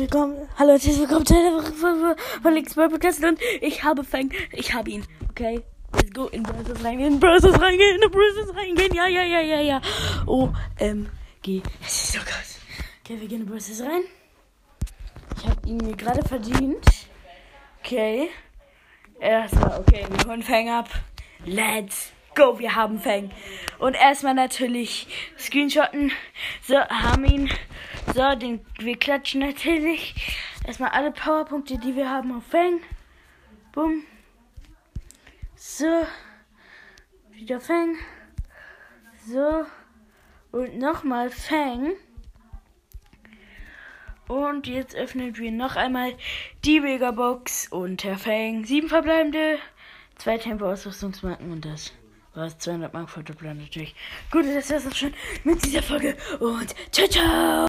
Leute, willkommen zu einer Folge von Links Podcast und ich habe Fang, ich habe ihn, okay? Let's go in Brazos reingehen, in Brazos reingehen, in Brazos reingehen, ja, ja, ja, ja, ja. O, M, G, es ist so krass. Okay, wir gehen in Brazos rein. Ich habe ihn mir gerade verdient. Okay. Erstmal, okay, wir holen Fang ab. Let's go, wir haben Fang. Und erstmal natürlich Screenshotten. So, haben ihn. So, den, wir klatschen natürlich. Erstmal alle Powerpunkte, die wir haben auf Fang. Bumm. So. Wieder Fang. So. Und nochmal Fang. Und jetzt öffnen wir noch einmal die Megabox und Herr Fang. Sieben verbleibende, zwei Tempo-Ausrüstungsmarken und das war's. 200 Mark Fotoplan natürlich. Gut, das war's auch schon mit dieser Folge und ciao, ciao!